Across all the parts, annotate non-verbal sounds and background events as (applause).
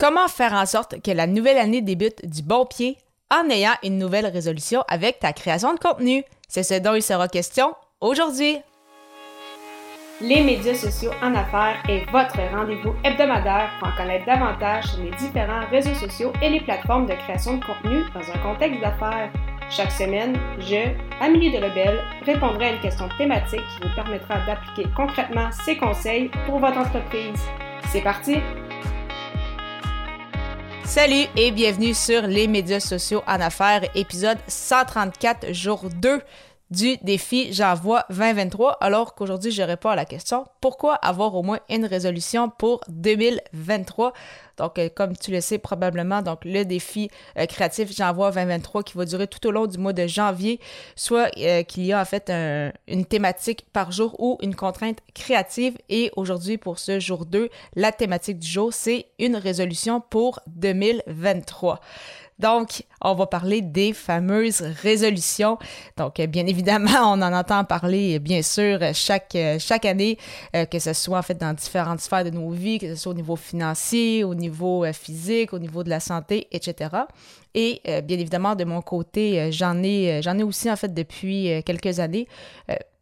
Comment faire en sorte que la nouvelle année débute du bon pied en ayant une nouvelle résolution avec ta création de contenu? C'est ce dont il sera question aujourd'hui. Les médias sociaux en affaires est votre rendez-vous hebdomadaire pour en connaître davantage sur les différents réseaux sociaux et les plateformes de création de contenu dans un contexte d'affaires. Chaque semaine, je, Amélie Delebel, répondrai à une question thématique qui vous permettra d'appliquer concrètement ces conseils pour votre entreprise. C'est parti! Salut et bienvenue sur les médias sociaux en affaires, épisode 134, jour 2 du défi J'envoie 2023, alors qu'aujourd'hui je réponds à la question pourquoi avoir au moins une résolution pour 2023 donc, euh, comme tu le sais probablement, donc le défi euh, créatif J'envoie 2023 qui va durer tout au long du mois de janvier, soit euh, qu'il y a en fait une thématique par jour ou une contrainte créative. Et aujourd'hui, pour ce jour 2, la thématique du jour, c'est une résolution pour 2023. Donc, on va parler des fameuses résolutions. Donc, bien évidemment, (laughs) on en entend parler, bien sûr, chaque, chaque année, que ce soit en fait dans différentes sphères de nos vies, que ce soit au niveau financier, au niveau euh, physique, au niveau de la santé, etc. Et euh, bien évidemment, de mon côté, euh, j'en ai, j'en ai aussi en fait depuis quelques années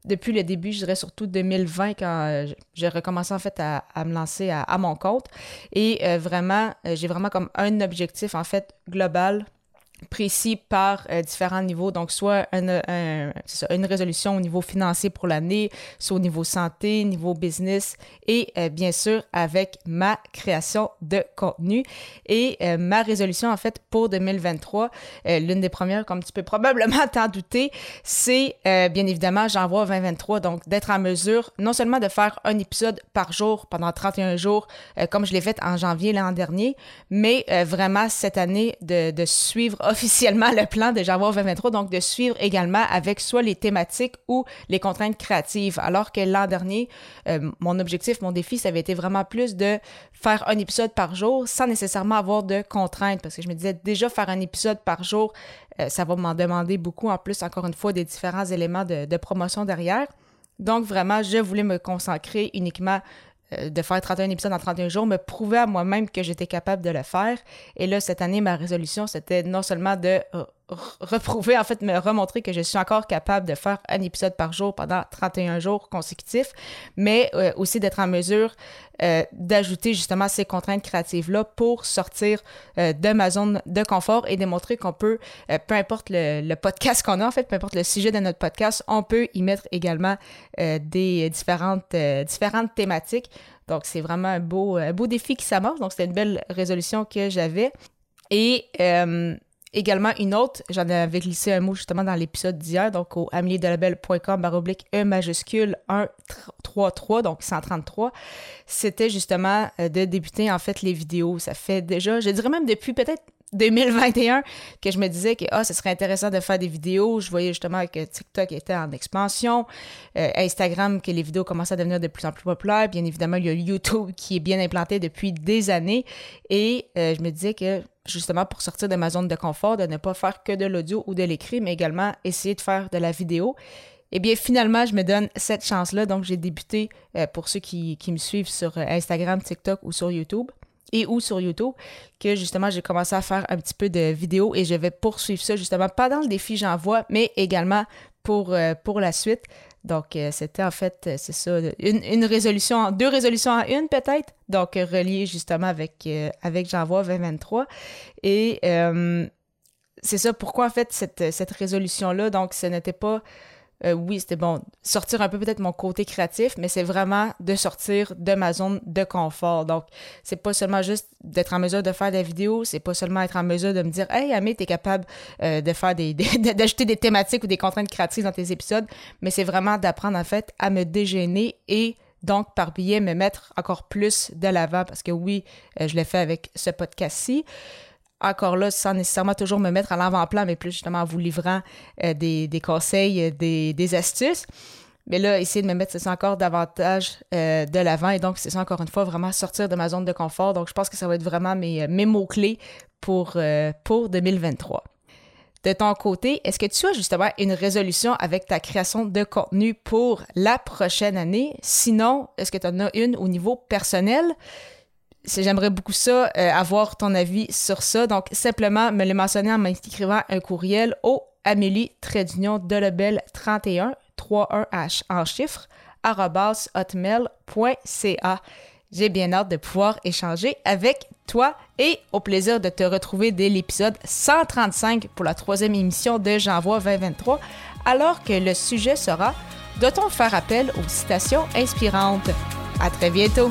depuis le début, je dirais surtout 2020, quand j'ai recommencé en fait à, me lancer à, mon compte. Et vraiment, j'ai vraiment comme un objectif en fait global précis par euh, différents niveaux. Donc, soit une résolution au niveau financier pour l'année, soit au niveau santé, niveau business et euh, bien sûr avec ma création de contenu. Et euh, ma résolution, en fait, pour 2023, l'une des premières, comme tu peux probablement (laughs) t'en douter, c'est bien évidemment, j'envoie 2023, donc d'être en mesure non seulement de faire un épisode par jour pendant 31 jours, comme je l'ai fait en janvier l'an dernier, mais vraiment cette année de, de suivre officiellement le plan de Java 2023, donc de suivre également avec soit les thématiques ou les contraintes créatives. Alors que l'an dernier, euh, mon objectif, mon défi, ça avait été vraiment plus de faire un épisode par jour sans nécessairement avoir de contraintes, parce que je me disais déjà faire un épisode par jour, euh, ça va m'en demander beaucoup en plus, encore une fois, des différents éléments de, de promotion derrière. Donc vraiment, je voulais me consacrer uniquement de faire 31 épisodes en 31 jours, me prouver à moi-même que j'étais capable de le faire. Et là, cette année, ma résolution, c'était non seulement de euh, reprouver, en fait, me remontrer que je suis encore capable de faire un épisode par jour pendant 31 jours consécutifs, mais euh, aussi d'être en mesure euh, d'ajouter justement ces contraintes créatives-là pour sortir euh, de ma zone de confort et démontrer qu'on peut, peu importe le, podcast qu'on a, en fait, peu importe le sujet de notre podcast, on peut y mettre également des différentes, thématiques. Donc, c'est vraiment un beau, un beau défi qui s'amorce. Donc, c'était une belle résolution que j'avais. Et également une autre, j'en avais glissé un mot justement dans l'épisode d'hier, donc au ameliedelabel.com baroblique E majuscule 133, donc 133, c'était justement euh, de débuter en fait les vidéos. Ça fait déjà, je dirais même depuis peut-être 2021 que je me disais que ah, ce serait intéressant de faire des vidéos. Je voyais justement que TikTok était en expansion, euh, Instagram, que les vidéos commençaient à devenir de plus en plus populaires. Bien évidemment, il y a YouTube qui est bien implanté depuis des années. Et euh, je me disais que justement pour sortir de ma zone de confort, de ne pas faire que de l'audio ou de l'écrit, mais également essayer de faire de la vidéo. Eh bien, finalement, je me donne cette chance-là. Donc, j'ai débuté, euh, pour ceux qui, qui, me suivent sur Instagram, TikTok ou sur YouTube, et ou sur YouTube, que justement j'ai commencé à faire un petit peu de vidéos et je vais poursuivre ça justement pas dans le défi j'envoie, mais également pour, euh, pour la suite. Donc euh, c'était en fait, euh, c'est ça, une, résolution, deux résolutions en une peut-être, donc relié justement avec, avec j'envoie 2023. Et c'est ça pourquoi en fait cette, cette résolution-là, donc ce n'était pas euh, oui, c'était bon, sortir un peu peut-être mon côté créatif, mais c'est vraiment de sortir de ma zone de confort. Donc, c'est pas seulement juste d'être en mesure de faire des vidéos, c'est pas seulement être en mesure de me dire, hey, Amé, t'es capable euh, de faire des, (laughs) d'ajouter des thématiques ou des contraintes créatives dans tes épisodes, mais c'est vraiment d'apprendre en fait à me dégêner et donc, par billet, me mettre encore plus de l'avant parce que oui, euh, je l'ai fait avec ce podcast-ci encore là, sans nécessairement toujours me mettre à l'avant-plan, mais plus justement en vous livrant euh, des, conseils, euh, des, astuces. Mais là, essayer de me mettre, encore davantage euh, de l'avant. Et donc, c'est ça, encore une fois, vraiment sortir de ma zone de confort. Donc, je pense que ça va être vraiment mes, mes mots-clés pour, pour 2023. De ton côté, est-ce que tu as justement une résolution avec ta création de contenu pour la prochaine année? Sinon, est-ce que tu en as une au niveau personnel? J'aimerais beaucoup ça, euh, avoir ton avis sur ça. Donc, simplement me le mentionner en m'écrivant un courriel au Amélie Trédunion de Lebel 31 31H en chiffres hotmail.ca. J'ai bien hâte de pouvoir échanger avec toi et au plaisir de te retrouver dès l'épisode 135 pour la troisième émission de J'envoie 2023, alors que le sujet sera Doit-on faire appel aux citations inspirantes? À très bientôt!